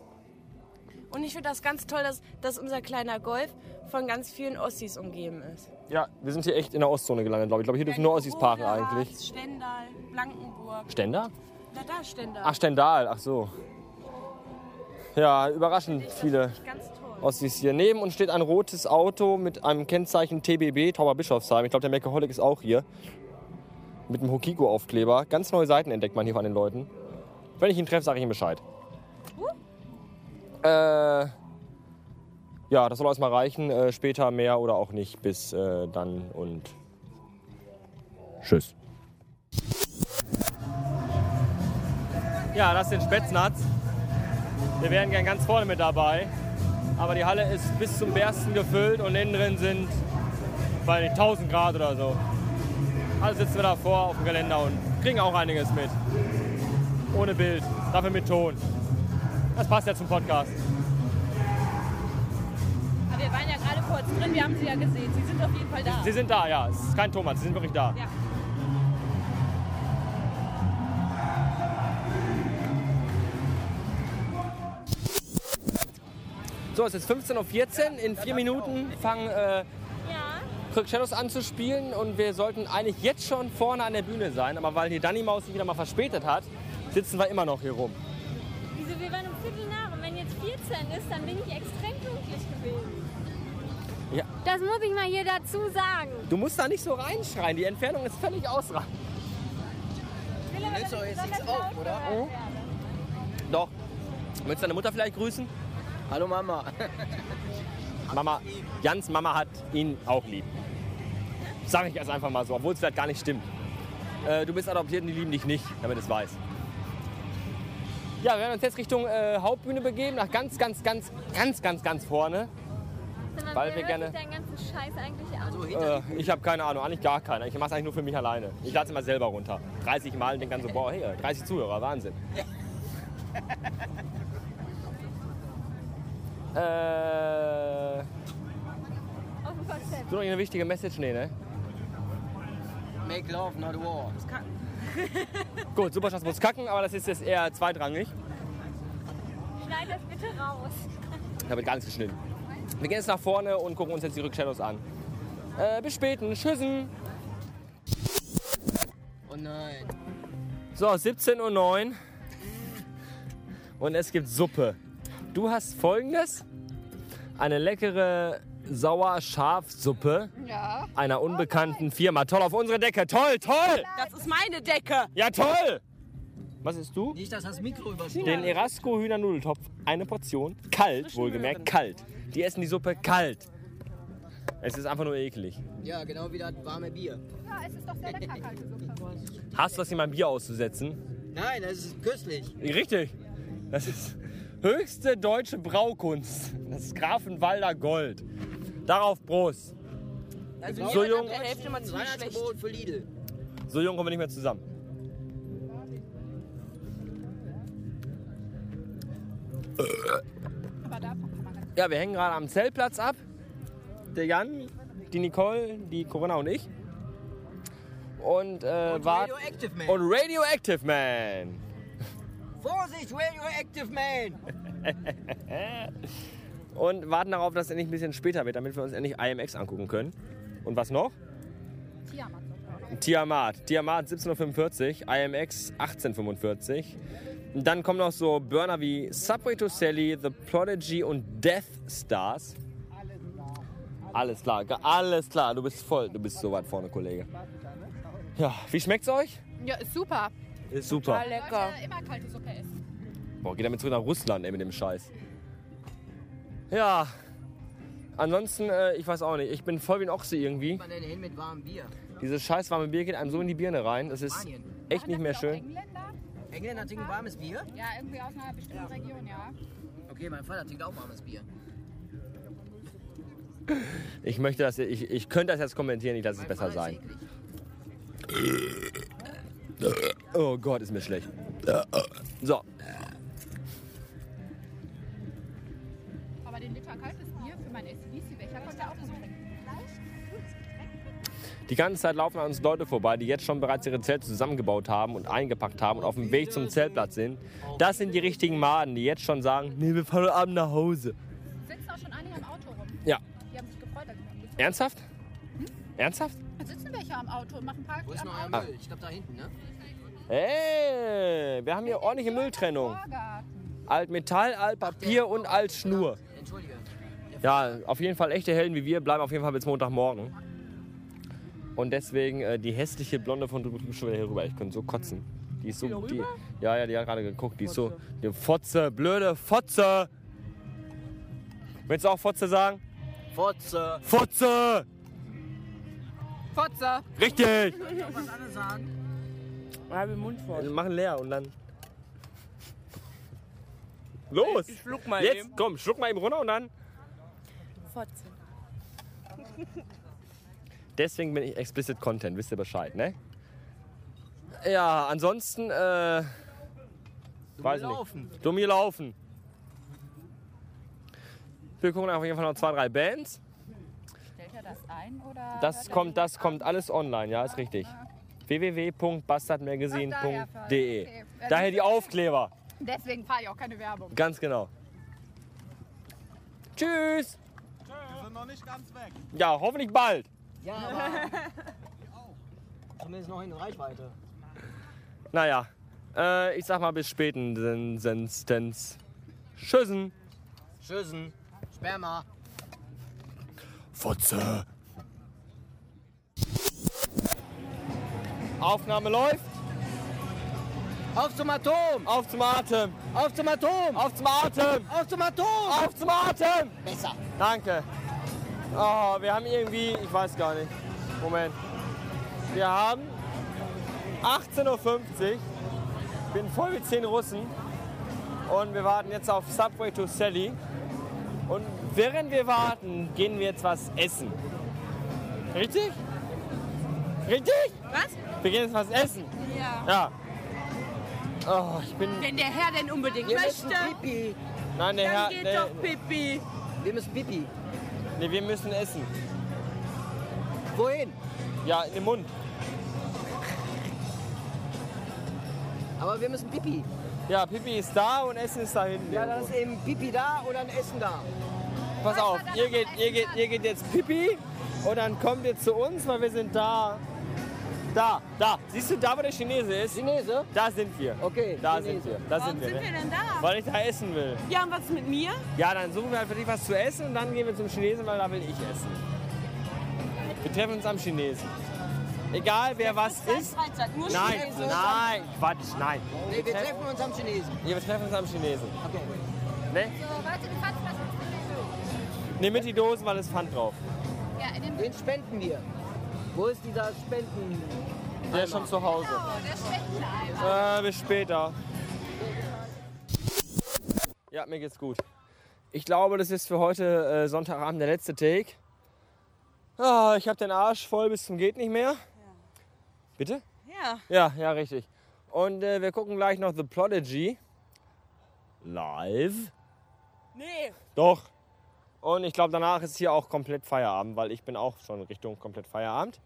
Und ich finde das ganz toll, dass, dass unser kleiner Golf von ganz vielen Ossis umgeben ist. Ja, wir sind hier echt in der Ostzone gelandet, glaube ich. Ich glaube, hier dürfen nur Ossis parken eigentlich. Stendal, Blankenburg. Stender? Na da, Stendal. Ach, Stendal. Ach so. Ja, überraschend viele. Ossis hier. Neben uns steht ein rotes Auto mit einem Kennzeichen TBB, Tauber Bischofsheim. Ich glaube, der Meckeholic ist auch hier. Mit einem Hokiko-Aufkleber. Ganz neue Seiten entdeckt man hier von den Leuten. Wenn ich ihn treffe, sage ich ihm Bescheid. Äh, ja, das soll erstmal reichen. Äh, später mehr oder auch nicht. Bis äh, dann und tschüss. Ja, das sind Spätznatz. Wir wären gern ganz vorne mit dabei. Aber die Halle ist bis zum Bersten gefüllt und innen drin sind bei 1000 Grad oder so. Also sitzen wir davor auf dem Geländer und kriegen auch einiges mit. Ohne Bild, dafür mit Ton. Das passt ja zum Podcast. Wir waren ja gerade kurz drin, wir haben sie ja gesehen. Sie sind auf jeden Fall da. Sie sind da, ja. Es ist kein Thomas, sie sind wirklich da. Ja. So, es ist 15.14 Uhr. In vier Minuten fangen äh, Quick Shadows an zu spielen und wir sollten eigentlich jetzt schon vorne an der Bühne sein. Aber weil hier Danny Maus sich wieder mal verspätet hat, sitzen wir immer noch hier rum. Wieso, wir waren um Viertel nach und wenn jetzt 14 ist, dann bin ich extrem pünktlich gewesen. Ja. Das muss ich mal hier dazu sagen. Du musst da nicht so reinschreien, die Entfernung ist völlig ausreichend. Dass doch es jetzt nichts auf, oder? werde. Doch. Willst du deine Mutter vielleicht grüßen? Hallo Mama. Mama, Jans Mama hat ihn auch lieb. Sag ich jetzt einfach mal so, obwohl es vielleicht gar nicht stimmt. Äh, du bist adoptiert und die lieben dich nicht, damit es weiß. Ja, wir werden uns jetzt Richtung äh, Hauptbühne begeben, nach ganz, ganz, ganz, ganz, ganz, ganz vorne. Mal, Weil wir gerne- sich deinen ganzen Scheiß eigentlich an? Also Äh, ich habe keine Ahnung, eigentlich gar keiner. Ich mache es eigentlich nur für mich alleine. Ich lade es immer selber runter. 30 Mal und denke dann so, boah, hey, 30 Zuhörer, Wahnsinn. äh, so noch eine wichtige Message? Nee, ne? Make love, not war. Gut, Superschatz muss kacken, aber das ist jetzt eher zweitrangig. Schneid das bitte raus. Da wird gar nichts geschnitten. Wir gehen jetzt nach vorne und gucken uns jetzt die Rückshadows an. Äh, bis späten. Tschüssen. Oh nein. So, 17.09 Uhr. Und es gibt Suppe. Du hast folgendes: eine leckere Sauer-Schafsuppe Ja. einer unbekannten Firma. Toll auf unsere Decke. Toll, toll! Das ist meine Decke. Ja, toll! Was isst du? Nicht, dass das Mikro überschnitten. Den Erasco Hühnernudeltopf. Eine Portion. Kalt, wohlgemerkt, kalt. Die essen die Suppe kalt. Es ist einfach nur eklig. Ja, genau wie das warme Bier. Ja, es ist doch sehr lecker, kalte Suppe. Hast du was in meinem Bier auszusetzen? Nein, das ist köstlich. Richtig. Das ist höchste deutsche Braukunst. Das ist Grafenwalder Gold. Darauf Prost. Also So jung- Hälfte mal zu schlecht. Weihnachtsgebot für Lidl. So jung kommen wir nicht mehr zusammen. Ja, wir hängen gerade am Zeltplatz ab. Der Jan die Nicole, die Corinna und ich. Und, äh, Und wart- Radioactive Man. Und Radioactive Man. Vorsicht, Radioactive Man! Und warten darauf, dass es endlich ein bisschen später wird, damit wir uns endlich IMX angucken können. Und was noch? Tiamat. Tiamat 17.45 Uhr, IMX 18.45 Und dann kommen noch so Burner wie Subway to Sally, The Prodigy und Death Stars. Alles klar, alles klar. Du bist voll, du bist so weit vorne, Kollege. Ja, wie schmeckt's euch? Ja, ist super. Ist super. lecker. immer kalte Suppe essen. Boah, geht damit zurück nach Russland, ey, mit dem Scheiß. Ja. Ansonsten, äh, ich weiß auch nicht. Ich bin voll wie ein Ochse irgendwie. Man denn hin mit warmem Bier? Dieses scheiß warme Bier geht einem so in die Birne rein. Das ist Spanien. echt nicht mehr schön. Engländer? Trinken warmes Bier? Ja, irgendwie aus einer bestimmten Region, ja. Okay, mein Vater trinkt auch warmes Bier. Ich möchte das, ich, ich könnte das jetzt kommentieren, ich lasse es Mein besser Vater ist sein. eklig. Oh Gott, ist mir schlecht. So, die ganze Zeit laufen an uns Leute vorbei, die jetzt schon bereits ihre Zelte zusammengebaut haben und eingepackt haben und auf dem Weg zum Zeltplatz sind. Das sind die richtigen Maden, die jetzt schon sagen, nee, wir fahren heute Abend nach Hause. Sitzen auch schon einige am Auto rum. Ja. Die haben sich gefreut, Ernsthaft? Ernsthaft? sind. Da sitzen welche am Auto und machen Party Wo ist am noch euer Auto. Müll? Ich glaube da hinten, ne? Ey, wir haben hier ordentliche Mülltrennung. Altmetall, Altpapier und Altschnur. Entschuldige. Ja, auf jeden Fall echte Helden wie wir bleiben auf jeden Fall bis Montagmorgen. Und deswegen äh, die hässliche Blonde von drüben schon wieder hier rüber. Ich könnte so kotzen. Die ist so. Die, ja, ja, die hat gerade geguckt. Die ist so. Die Fotze, blöde Fotze. Willst du auch Fotze sagen? Fotze. Fotze! Fotze. Richtig! Was alle sagen? Halbe Mund voll. Wir machen leer und dann. Los! Ich schluck mal Jetzt, eben. komm, schluck mal eben runter und dann. Fotze. Deswegen bin ich Explicit Content, wisst ihr Bescheid, ne? Ja, ansonsten, äh. weiß laufen. nicht. Dumm hier laufen. Wir gucken auf jeden Fall noch zwei, drei Bands. Stellt er das ein oder? Das kommt, das kommt alles online, ja, ist richtig. www.bastardmagazine.de Okay. Daher die Aufkleber. Deswegen fahre ich auch keine Werbung. Ganz genau. Tschüss. Wir sind noch nicht ganz weg. Ja, hoffentlich bald. Ja, aber. Zumindest noch in Reichweite. Naja, äh, ich sag mal bis spätestens. Tschüssen. Tschüssen. Sperma. Fotze. Aufnahme läuft. Auf zum Atom! Auf zum Atem. Auf zum Atom! Auf zum Atem. Auf zum Atom! Auf zum Atem. Besser. Danke. Oh, wir haben irgendwie, ich weiß gar nicht. Moment. Wir haben 18.50 Uhr. Ich bin voll mit 10 Russen. Und wir warten jetzt auf Subway to Sally. Und während wir warten, gehen wir jetzt was essen. Richtig? Richtig? Was? Wir gehen jetzt was essen. Ja. Ja. Oh, ich bin. Wenn der Herr denn unbedingt Wir möchte, Pipi. Nein, der dann Herr. geht Nee, doch Pipi. Wir müssen Pipi. Nee, wir müssen essen. Wohin? Ja, in den Mund. Aber wir müssen Pipi. Ja, Pipi ist da und Essen ist da hinten. Ja, dann ist eben Pipi da und dann Essen da. Pass auf, ihr geht, ihr, geht, ihr geht jetzt Pipi und dann kommt ihr zu uns, weil wir sind da. Da, da. Siehst du da, wo der Chinese ist? Chinese? Da sind wir. Okay. Da Chinese. sind wir. Da Warum sind wir. sind wir Ne? denn da? Weil ich da essen will. Ja, und was ist mit mir? Ja, dann suchen wir halt für dich was zu essen und dann gehen wir zum Chinesen, weil da will ich essen. Wir treffen uns am Chinesen. Egal wer was ist. Freizeit, nur Nein, Chinesen. nein, Quatsch, nein. Nee, wir treffen uns am Chinesen. Ja, wir treffen uns am Chinesen. Okay. Ne? So, warte, die Pfandflasche ist Nimm mit die Dosen, weil es Pfand drauf. Ja, in dem Den spenden wir. Wo ist dieser Spenden? Der ist schon zu Hause. Oh, der. Äh, bis später. Ja, mir geht's gut. Ich glaube, das ist für heute äh, Sonntagabend der letzte Take. Ah, ich habe den Arsch voll bis zum geht nicht mehr. Bitte? Ja. Ja, ja, richtig. Und äh, wir gucken gleich noch The Prodigy. Live. Nee. Doch. Und ich glaube, danach ist hier auch komplett Feierabend, weil ich bin auch schon Richtung komplett Feierabend.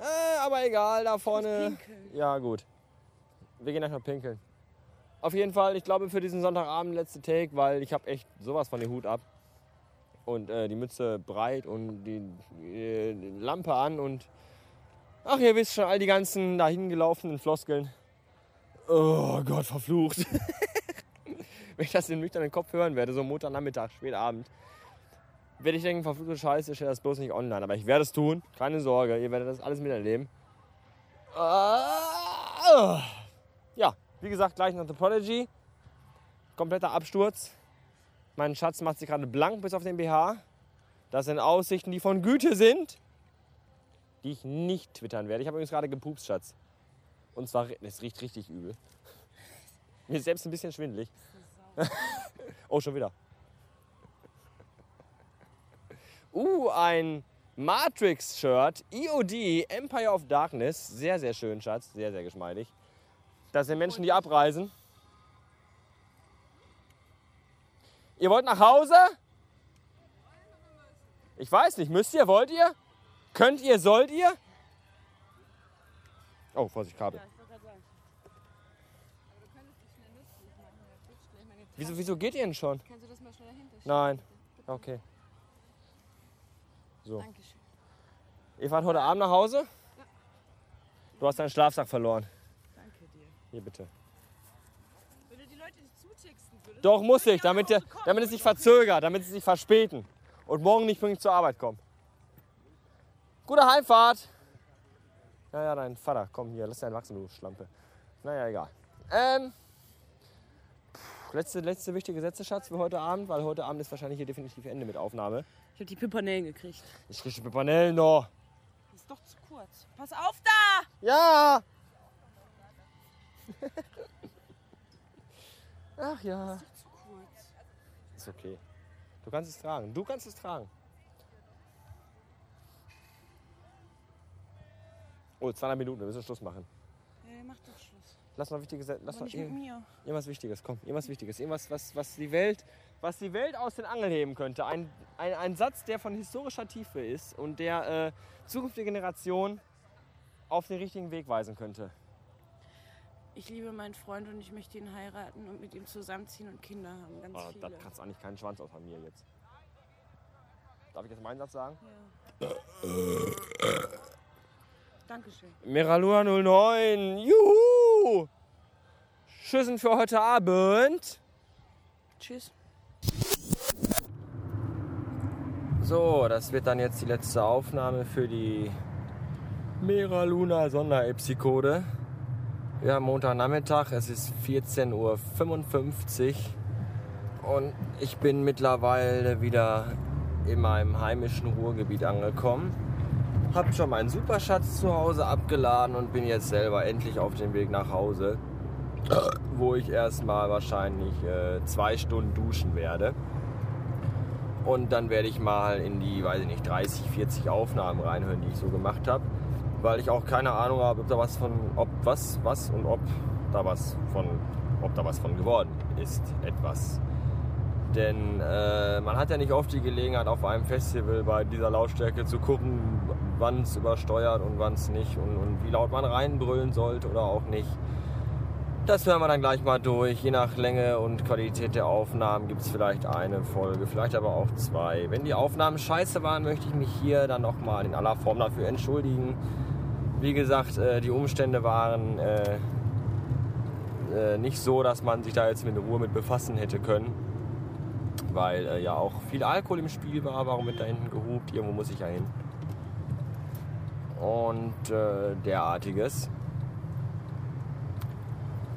Äh, aber egal, da vorne. Ja, gut. Wir gehen gleich noch pinkeln. Auf jeden Fall, ich glaube für diesen Sonntagabend letzte Take, weil ich habe echt sowas von den Hut ab. Und äh, die Mütze breit und die, äh, Lampe an und ach, ihr wisst schon, all die ganzen dahin gelaufenen Floskeln. Oh Gott, verflucht. Wenn ich das in nüchternen Kopf hören werde, so Montagnachmittag, spät Abend, werde ich denken, verfluchte Scheiße, ich stelle das bloß nicht online. Aber ich werde es tun, keine Sorge, ihr werdet das alles miterleben. Ah, ja, wie gesagt, gleich noch Topology. Kompletter Absturz. Mein Schatz macht sich gerade blank bis auf den BH. Das sind Aussichten, die von Güte sind, die ich nicht twittern werde. Ich habe übrigens gerade gepupst, Schatz. Und zwar, es riecht richtig übel. Mir ist selbst ein bisschen schwindelig. oh, schon wieder. Uh, ein Matrix-Shirt, EOD, Empire of Darkness. Sehr, sehr schön, Schatz. Sehr, sehr geschmeidig. Das sind Menschen, die abreisen. Ihr wollt nach Hause? Ich weiß nicht. Müsst ihr? Wollt ihr? Könnt ihr? Sollt ihr? Oh, Vorsicht, Kabel. Wieso, wieso geht ihr denn schon? Kannst du das mal schnell dahinter Nein. Okay. So. Dankeschön. Ihr fahrt heute Abend nach Hause? Du hast deinen Schlafsack verloren. Danke dir. Hier bitte. Wenn du die Leute nicht zutexten würdest. Doch, muss ich, damit, der, damit es sich verzögert, damit sie sich verspäten und morgen nicht pünktlich zur Arbeit kommen. Gute Heimfahrt! Ja, ja, dein Vater, komm hier, lass deinen wachsen, du Schlampe. Naja, egal. Ähm, pff, letzte, letzte wichtige Sätze, Schatz, für heute Abend, weil heute Abend ist wahrscheinlich hier definitiv Ende mit Aufnahme. Ich habe die Pimpernellen gekriegt. Ich kriege Pipanellen noch. Das ist doch zu kurz. Pass auf da! Ja! Ach ja. Das ist doch zu kurz. Ist okay. Du kannst es tragen. Du kannst es tragen. Oh, 200 Minuten, wir müssen Schluss machen. Äh, mach doch Schluss. Lass noch wichtige Lass Aber noch nicht mit irgend- mir. irgendwas Wichtiges, komm, irgendwas Wichtiges. Irgendwas, was, was, die Welt, was die Welt aus den Angeln heben könnte. Ein, ein, ein Satz, der von historischer Tiefe ist und der äh, zukünftige Generationen auf den richtigen Weg weisen könnte. Ich liebe meinen Freund und ich möchte ihn heiraten und mit ihm zusammenziehen und Kinder haben. Ganz Oh, viele. das kratzt eigentlich keinen Schwanz außer mir jetzt. Darf ich jetzt meinen Satz sagen? Dankeschön. Meralua 09. Juhu! Schüssen für heute Abend. Tschüss. So, das wird dann jetzt die letzte Aufnahme für die Meraluna Sonderepisode. Wir haben Montagnachmittag, es ist 14.55 Uhr und ich bin mittlerweile wieder in meinem heimischen Ruhrgebiet angekommen. Hab schon meinen Superschatz zu Hause abgeladen und bin jetzt selber endlich auf dem Weg nach Hause, wo ich erstmal wahrscheinlich äh, zwei Stunden duschen werde. Und dann werde ich mal in die, weiß ich nicht, 30, 40 Aufnahmen reinhören, die ich so gemacht habe. Weil ich auch keine Ahnung habe, ob da was von, ob was, was und ob da was von, ob da was von geworden ist, etwas. Denn äh, man hat ja nicht oft die Gelegenheit, auf einem Festival bei dieser Lautstärke zu gucken, wann es übersteuert und wann es nicht und, und wie laut man reinbrüllen sollte oder auch nicht. Das hören wir dann gleich mal durch. Je nach Länge und Qualität der Aufnahmen gibt es vielleicht eine Folge, vielleicht aber auch zwei. Wenn die Aufnahmen scheiße waren, möchte ich mich hier dann nochmal in aller Form dafür entschuldigen. Wie gesagt, äh, die Umstände waren äh, äh, nicht so, dass man sich da jetzt mit Ruhe mit befassen hätte können. Weil ja auch viel Alkohol im Spiel war. Warum wird da hinten gehupt? Irgendwo muss ich ja hin. Und derartiges.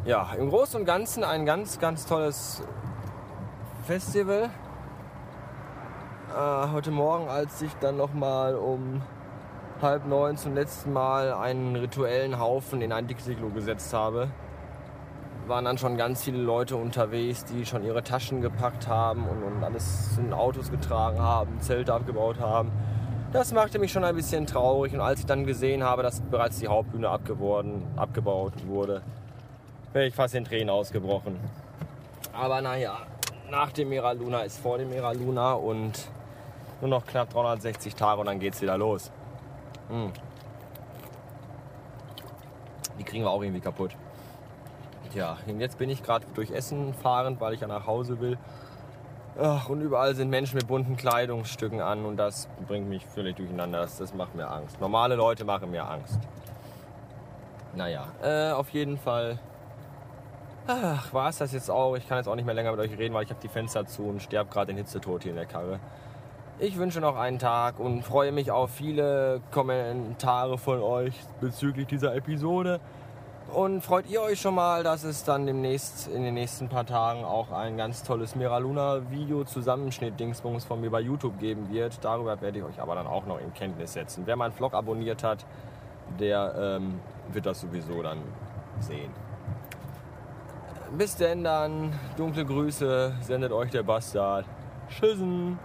Ja, im Großen und Ganzen ein ganz, ganz tolles Festival. Äh, heute Morgen, als ich dann nochmal um halb neun zum letzten Mal einen rituellen Haufen in ein Dixiglo gesetzt habe, waren dann schon ganz viele Leute unterwegs, die schon ihre Taschen gepackt haben und, und alles in Autos getragen haben, Zelte abgebaut haben. Das machte mich schon ein bisschen traurig und als ich dann gesehen habe, dass bereits die Hauptbühne abgebaut wurde, wäre ich fast in Tränen ausgebrochen. Aber naja, nach dem Mera Luna ist vor dem Mera Luna und Nur noch knapp 360 Tage und dann geht's wieder los. Hm. Die kriegen wir auch irgendwie kaputt. Tja, und jetzt bin ich gerade durch Essen fahrend, weil ich ja nach Hause will. Ach, und überall sind Menschen mit bunten Kleidungsstücken an und das bringt mich völlig durcheinander. Das, das macht mir Angst. Normale Leute machen mir Angst. Naja, äh, auf jeden Fall. Ach, war es das jetzt auch? Ich kann jetzt auch nicht mehr länger mit euch reden, weil ich habe die Fenster zu und sterbe gerade den Hitzetod hier in der Karre. Ich wünsche noch einen Tag und freue mich auf viele Kommentare von euch bezüglich dieser Episode. Und freut ihr euch schon mal, dass es dann demnächst in den nächsten paar Tagen auch ein ganz tolles Miraluna-Video-Zusammenschnitt-Dingsbums von mir bei YouTube geben wird. Darüber werde ich euch aber dann auch noch in Kenntnis setzen. Wer meinen Vlog abonniert hat, der ähm, wird das sowieso dann sehen bis denn dann. Dunkle Grüße sendet euch der Bastard. Tschüssen.